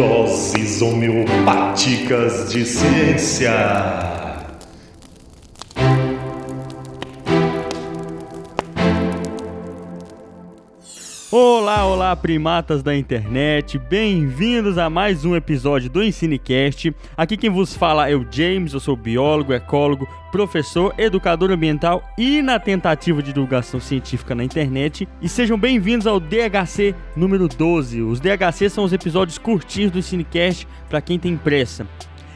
Doses homeopáticas de ciência. Olá, primatas da internet, bem-vindos a mais um episódio do EnsineCast. Aqui quem vos fala é o James, eu sou biólogo, ecólogo, professor, educador ambiental e na tentativa de divulgação científica na internet. E sejam bem-vindos ao DHC número 12. Os DHC são os episódios curtinhos do EnsineCast para quem tem pressa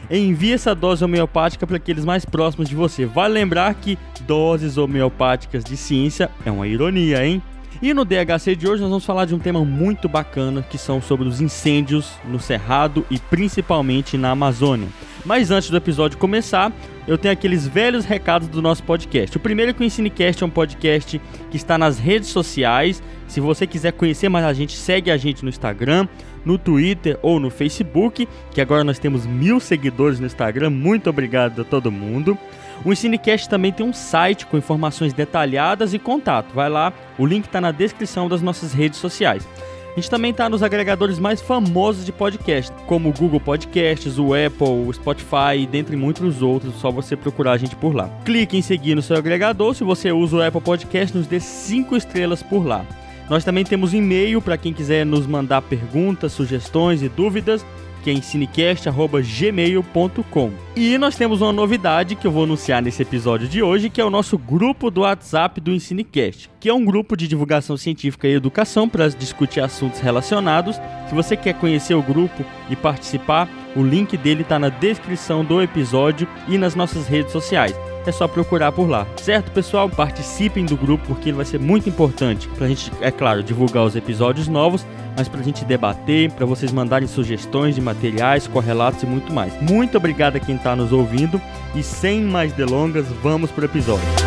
envie essa dose homeopática para aqueles mais próximos de você. Vale lembrar que doses homeopáticas de ciência é uma ironia, hein? E no DHC de hoje nós vamos falar de um tema muito bacana que são sobre os incêndios no Cerrado e principalmente na Amazônia. Mas antes do episódio começar, eu tenho aqueles velhos recados do nosso podcast. O primeiro é que o Ensinecast é um podcast que está nas redes sociais. Se você quiser conhecer mais a gente, segue a gente no Instagram, no Twitter ou no Facebook, que agora nós temos mil seguidores no Instagram. Muito obrigado a todo mundo. O Ensinecast também tem um site com informações detalhadas e contato. Vai lá, o link está na descrição das nossas redes sociais. A gente também está nos agregadores mais famosos de podcast, como o Google Podcasts, o Apple, o Spotify, dentre muitos outros. Só você procurar a gente por lá. Clique em seguir no seu agregador. Se você usa o Apple Podcast, nos dê 5 estrelas por lá. Nós também temos e-mail para quem quiser nos mandar perguntas, sugestões e dúvidas que é ensinecast.gmail.com. E nós temos uma novidade que eu vou anunciar nesse episódio de hoje, que é o nosso grupo do WhatsApp do Ensinecast, que é um grupo de divulgação científica e educação para discutir assuntos relacionados. Se você quer conhecer o grupo e participar, o link dele está na descrição do episódio e nas nossas redes sociais é só procurar por lá. Certo, pessoal? Participem do grupo porque ele vai ser muito importante para a gente, é claro, divulgar os episódios novos, mas para a gente debater, para vocês mandarem sugestões de materiais, correlatos e muito mais. Muito obrigado a quem está nos ouvindo e sem mais delongas, vamos para o episódio.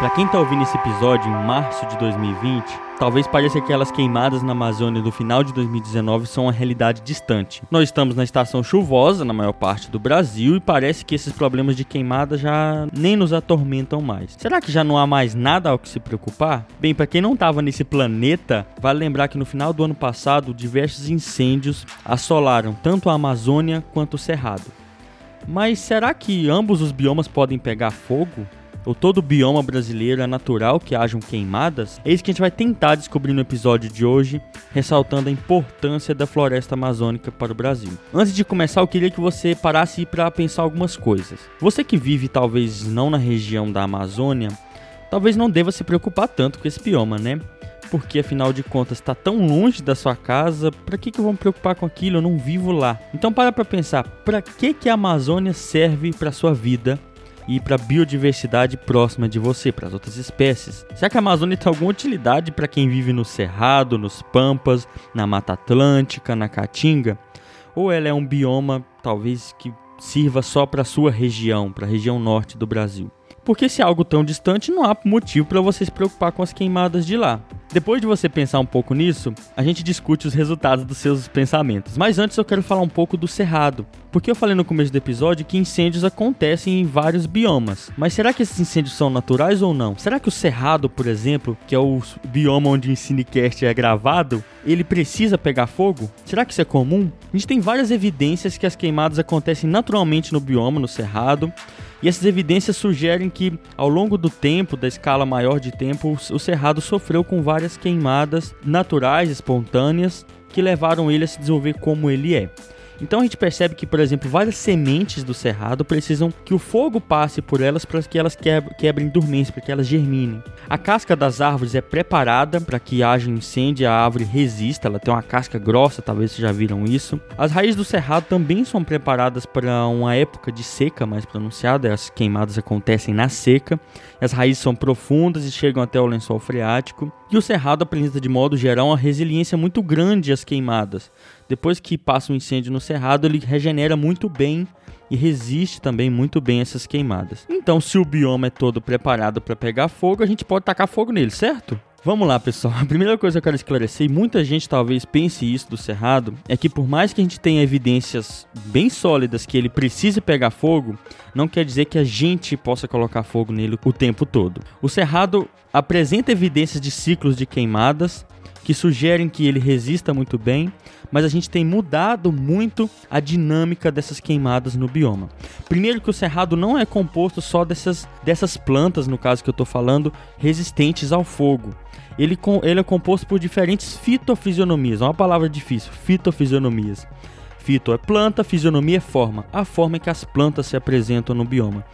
Para quem está ouvindo esse episódio em março de 2020, talvez pareça que aquelas queimadas na Amazônia do final de 2019 são uma realidade distante. Nós estamos na estação chuvosa na maior parte do Brasil e parece que esses problemas de queimada já nem nos atormentam mais. Será que já não há mais nada ao que se preocupar? Bem, para quem não estava nesse planeta, vale lembrar que no final do ano passado diversos incêndios assolaram tanto a Amazônia quanto o Cerrado. Mas será que ambos os biomas podem pegar fogo? Ou todo bioma brasileiro é natural que hajam queimadas, é isso que a gente vai tentar descobrir no episódio de hoje, ressaltando a importância da floresta amazônica para o Brasil. Antes de começar, eu queria que você parasse para pensar algumas coisas. Você que vive talvez não na região da Amazônia, talvez não deva se preocupar tanto com esse bioma, né? porque afinal de contas está tão longe da sua casa, para que, que eu vou me preocupar com aquilo? Eu não vivo lá. Então para para pensar, para que, que a Amazônia serve para sua vida e para a biodiversidade próxima de você, para as outras espécies. Será que a Amazônia tem alguma utilidade para quem vive no Cerrado, nos Pampas, na Mata Atlântica, na Caatinga? Ou ela é um bioma talvez que sirva só para a sua região, para a região norte do Brasil? Porque se é algo tão distante, não há motivo para você se preocupar com as queimadas de lá. Depois de você pensar um pouco nisso, a gente discute os resultados dos seus pensamentos. Mas antes eu quero falar um pouco do cerrado. Porque eu falei no começo do episódio que incêndios acontecem em vários biomas. Mas será que esses incêndios são naturais ou não? Será que o cerrado, por exemplo, que é o bioma onde o Cinecast é gravado, ele precisa pegar fogo? Será que isso é comum? A gente tem várias evidências que as queimadas acontecem naturalmente no bioma, no cerrado. E essas evidências sugerem que, ao longo do tempo, da escala maior de tempo, o cerrado sofreu com várias queimadas naturais, espontâneas, que levaram ele a se desenvolver como ele é. Então a gente percebe que, por exemplo, várias sementes do cerrado precisam que o fogo passe por elas para que elas quebrem dormência, para que elas germinem. A casca das árvores é preparada para que haja incêndio e a árvore resista, ela tem uma casca grossa, talvez vocês já viram isso. As raízes do cerrado também são preparadas para uma época de seca mais pronunciada, as queimadas acontecem na seca. As raízes são profundas e chegam até o lençol freático. E o cerrado apresenta de modo geral uma resiliência muito grande às queimadas. Depois que passa um incêndio no cerrado, ele regenera muito bem e resiste também muito bem essas queimadas. Então, se o bioma é todo preparado para pegar fogo, a gente pode tacar fogo nele, certo? Vamos lá, pessoal. A primeira coisa que eu quero esclarecer, e muita gente talvez pense isso do Cerrado, é que por mais que a gente tenha evidências bem sólidas que ele precise pegar fogo, não quer dizer que a gente possa colocar fogo nele o tempo todo. O Cerrado apresenta evidências de ciclos de queimadas que sugerem que ele resista muito bem, mas a gente tem mudado muito a dinâmica dessas queimadas no bioma. Primeiro que o cerrado não é composto só dessas, dessas plantas, no caso que eu estou falando, resistentes ao fogo. Ele, ele é composto por diferentes fitofisionomias, é uma palavra difícil, fitofisionomias. Fito é planta, fisionomia é forma, a forma em que as plantas se apresentam no bioma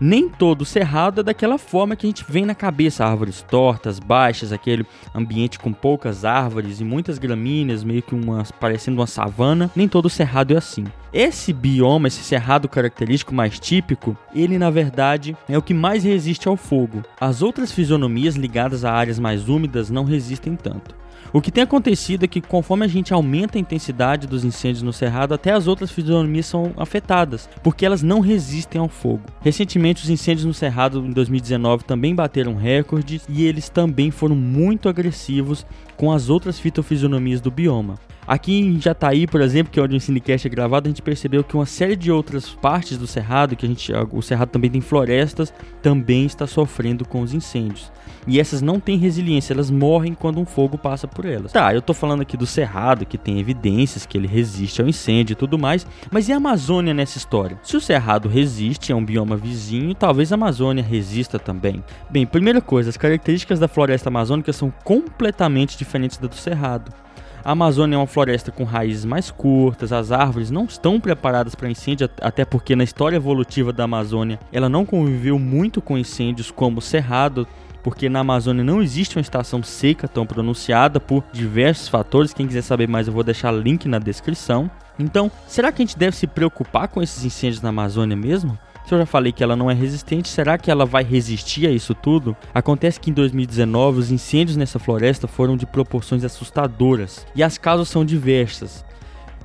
nem todo cerrado é daquela forma que a gente vê na cabeça, árvores tortas, baixas, aquele ambiente com poucas árvores e muitas gramíneas, meio que uma, parecendo uma savana. Nem todo cerrado é assim. Esse bioma, esse cerrado característico mais típico, ele na verdade é o que mais resiste ao fogo. As outras fisionomias ligadas a áreas mais úmidas não resistem tanto. O que tem acontecido é que conforme a gente aumenta a intensidade dos incêndios no cerrado, até as outras fisionomias são afetadas, porque elas não resistem ao fogo. Recentemente, os incêndios no cerrado em 2019 também bateram recordes e eles também foram muito agressivos com as outras fitofisionomias do bioma. Aqui em Jataí, por exemplo, que é onde o Cinecast é gravado, a gente percebeu que uma série de outras partes do Cerrado, que a gente, o Cerrado também tem florestas, também está sofrendo com os incêndios. E essas não têm resiliência, elas morrem quando um fogo passa por elas. Tá, eu tô falando aqui do Cerrado, que tem evidências que ele resiste ao incêndio e tudo mais, mas e a Amazônia nessa história? Se o Cerrado resiste, é um bioma vizinho, talvez a Amazônia resista também. Bem, primeira coisa, as características da floresta amazônica são completamente diferentes da do Cerrado. A Amazônia é uma floresta com raízes mais curtas, as árvores não estão preparadas para incêndio, até porque na história evolutiva da Amazônia ela não conviveu muito com incêndios como o Cerrado, porque na Amazônia não existe uma estação seca tão pronunciada por diversos fatores. Quem quiser saber mais, eu vou deixar link na descrição. Então, será que a gente deve se preocupar com esses incêndios na Amazônia mesmo? Se eu já falei que ela não é resistente, será que ela vai resistir a isso tudo? Acontece que em 2019 os incêndios nessa floresta foram de proporções assustadoras e as causas são diversas.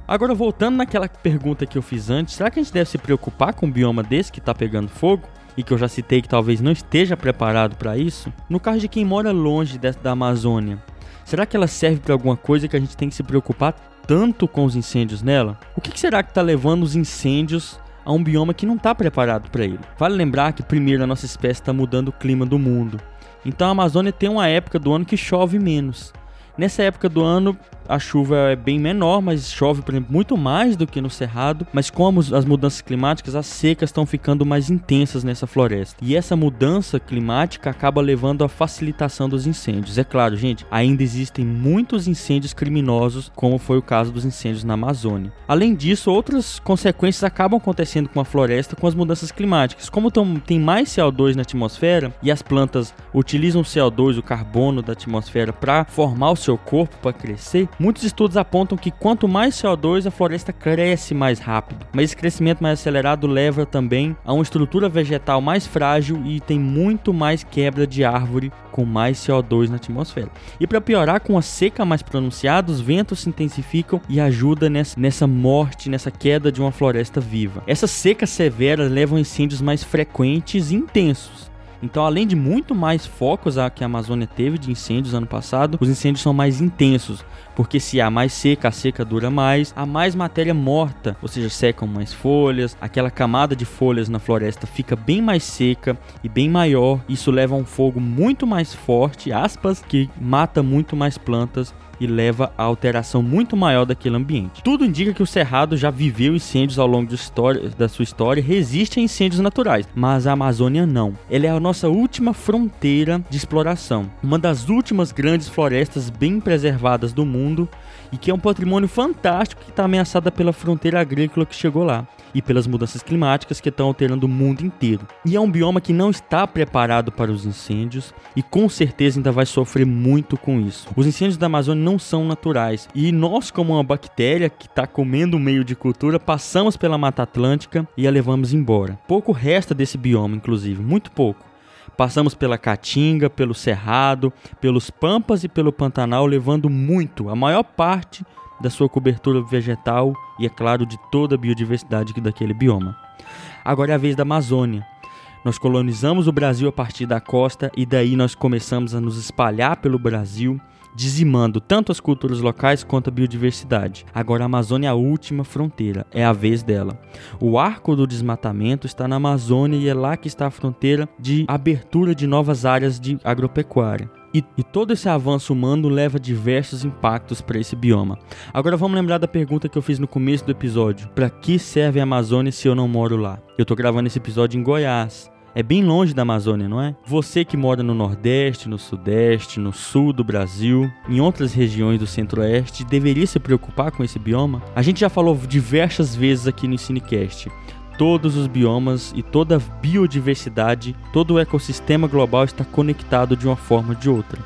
Agora, voltando naquela pergunta que eu fiz antes, será que a gente deve se preocupar com um bioma desse que está pegando fogo? E que eu já citei que talvez não esteja preparado para isso? No caso de quem mora longe da Amazônia, será que ela serve para alguma coisa que a gente tem que se preocupar tanto com os incêndios nela? O que será que está levando os incêndios a um bioma que não está preparado para ele. Vale lembrar que, primeiro, a nossa espécie está mudando o clima do mundo. Então a Amazônia tem uma época do ano que chove menos. Nessa época do ano, a chuva é bem menor, mas chove, por exemplo, muito mais do que no cerrado. Mas como as mudanças climáticas, as secas estão ficando mais intensas nessa floresta. E essa mudança climática acaba levando à facilitação dos incêndios. É claro, gente, ainda existem muitos incêndios criminosos, como foi o caso dos incêndios na Amazônia. Além disso, outras consequências acabam acontecendo com a floresta com as mudanças climáticas. Como tem mais CO2 na atmosfera e as plantas utilizam o CO2, o carbono da atmosfera, para formar o seu corpo, para crescer, Muitos estudos apontam que quanto mais CO2, a floresta cresce mais rápido. Mas esse crescimento mais acelerado leva também a uma estrutura vegetal mais frágil e tem muito mais quebra de árvore com mais CO2 na atmosfera. E para piorar, com a seca mais pronunciada, os ventos se intensificam e ajuda nessa, nessa morte, nessa queda de uma floresta viva. Essas secas severas levam a incêndios mais frequentes e intensos. Então, além de muito mais focos que a Amazônia teve de incêndios ano passado, os incêndios são mais intensos, porque se há mais seca, a seca dura mais, há mais matéria morta, ou seja, secam mais folhas, aquela camada de folhas na floresta fica bem mais seca e bem maior. Isso leva a um fogo muito mais forte, aspas, que mata muito mais plantas e leva a alteração muito maior daquele ambiente. Tudo indica que o Cerrado já viveu incêndios ao longo história, da sua história, resiste a incêndios naturais, mas a Amazônia não. Ela é a nossa última fronteira de exploração, uma das últimas grandes florestas bem preservadas do mundo e que é um patrimônio fantástico que está ameaçada pela fronteira agrícola que chegou lá e pelas mudanças climáticas que estão alterando o mundo inteiro. E é um bioma que não está preparado para os incêndios e com certeza ainda vai sofrer muito com isso. Os incêndios da Amazônia não são naturais e nós, como uma bactéria que está comendo o meio de cultura, passamos pela Mata Atlântica e a levamos embora. Pouco resta desse bioma, inclusive, muito pouco. Passamos pela Caatinga, pelo Cerrado, pelos Pampas e pelo Pantanal, levando muito, a maior parte da sua cobertura vegetal e, é claro, de toda a biodiversidade daquele bioma. Agora é a vez da Amazônia. Nós colonizamos o Brasil a partir da costa e daí nós começamos a nos espalhar pelo Brasil dizimando tanto as culturas locais quanto a biodiversidade. Agora a Amazônia é a última fronteira, é a vez dela. O arco do desmatamento está na Amazônia e é lá que está a fronteira de abertura de novas áreas de agropecuária. E, e, todo esse avanço humano leva diversos impactos para esse bioma. Agora vamos lembrar da pergunta que eu fiz no começo do episódio: para que serve a Amazônia se eu não moro lá? Eu estou gravando esse episódio em Goiás. É bem longe da Amazônia, não é? Você que mora no Nordeste, no Sudeste, no Sul do Brasil, em outras regiões do Centro-Oeste, deveria se preocupar com esse bioma? A gente já falou diversas vezes aqui no Cinecast todos os biomas e toda a biodiversidade, todo o ecossistema global está conectado de uma forma ou de outra.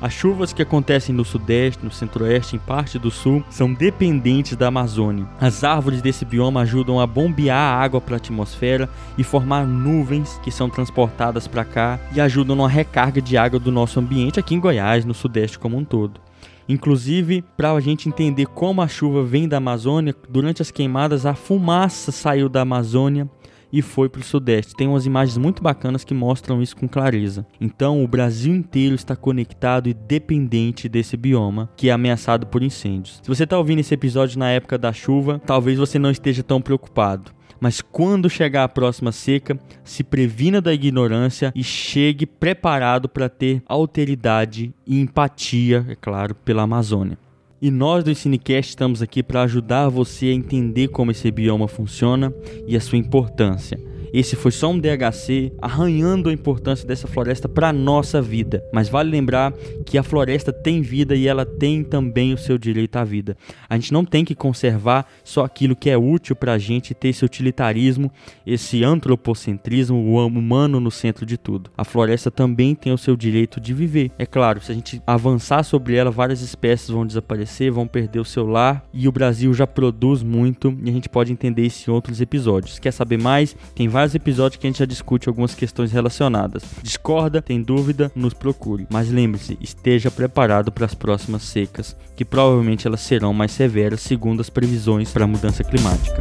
As chuvas que acontecem no sudeste, no centro-oeste, em parte do sul, são dependentes da Amazônia. As árvores desse bioma ajudam a bombear a água para a atmosfera e formar nuvens que são transportadas para cá e ajudam na recarga de água do nosso ambiente aqui em Goiás, no sudeste como um todo. Inclusive, para a gente entender como a chuva vem da Amazônia, durante as queimadas a fumaça saiu da Amazônia e foi para o Sudeste. Tem umas imagens muito bacanas que mostram isso com clareza. Então, o Brasil inteiro está conectado e dependente desse bioma que é ameaçado por incêndios. Se você está ouvindo esse episódio na época da chuva, talvez você não esteja tão preocupado. Mas quando chegar a próxima seca, se previna da ignorância e chegue preparado para ter alteridade e empatia, é claro, pela Amazônia. E nós do Cinecast estamos aqui para ajudar você a entender como esse bioma funciona e a sua importância. Esse foi só um DHC arranhando a importância dessa floresta para nossa vida. Mas vale lembrar que a floresta tem vida e ela tem também o seu direito à vida. A gente não tem que conservar só aquilo que é útil para a gente ter esse utilitarismo, esse antropocentrismo, o humano no centro de tudo. A floresta também tem o seu direito de viver. É claro, se a gente avançar sobre ela, várias espécies vão desaparecer, vão perder o seu lar e o Brasil já produz muito e a gente pode entender isso em outros episódios. Quer saber mais? Tem vários vários episódios que a gente já discute algumas questões relacionadas. Discorda, tem dúvida, nos procure. Mas lembre-se, esteja preparado para as próximas secas, que provavelmente elas serão mais severas segundo as previsões para a mudança climática.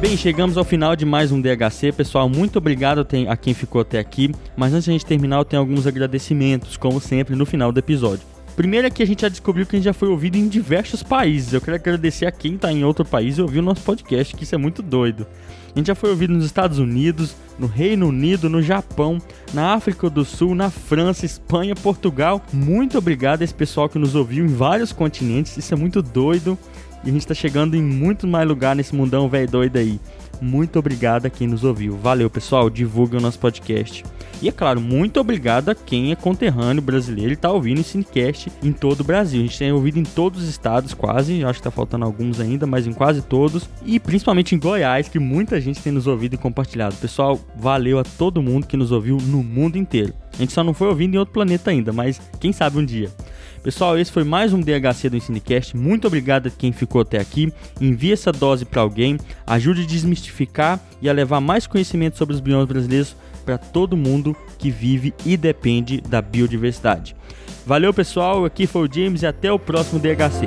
Bem, chegamos ao final de mais um DHC. Pessoal, muito obrigado a quem ficou até aqui. Mas antes de a gente terminar, eu tenho alguns agradecimentos, como sempre, no final do episódio. Primeiro é que a gente já descobriu que a gente já foi ouvido em diversos países. Eu quero agradecer a quem está em outro país e ouviu o nosso podcast, que isso é muito doido. A gente já foi ouvido nos Estados Unidos, no Reino Unido, no Japão, na África do Sul, na França, Espanha, Portugal. Muito obrigado a esse pessoal que nos ouviu em vários continentes. Isso é muito doido. E a gente está chegando em muito mais lugar nesse mundão velho doido aí. Muito obrigado a quem nos ouviu. Valeu, pessoal. Divulgue o nosso podcast. E é claro, muito obrigado a quem é conterrâneo brasileiro e está ouvindo o Cinecast em todo o Brasil. A gente tem ouvido em todos os estados, quase. Acho que está faltando alguns ainda, mas em quase todos. E principalmente em Goiás, que muita gente tem nos ouvido e compartilhado. Pessoal, valeu a todo mundo que nos ouviu no mundo inteiro. A gente só não foi ouvindo em outro planeta ainda, mas quem sabe um dia. Pessoal, esse foi mais um DHC do Ensinecast. Muito obrigado a quem ficou até aqui. Envie essa dose para alguém, ajude a desmistificar e a levar mais conhecimento sobre os biomas brasileiros para todo mundo que vive e depende da biodiversidade. Valeu, pessoal. Aqui foi o James e até o próximo DHC.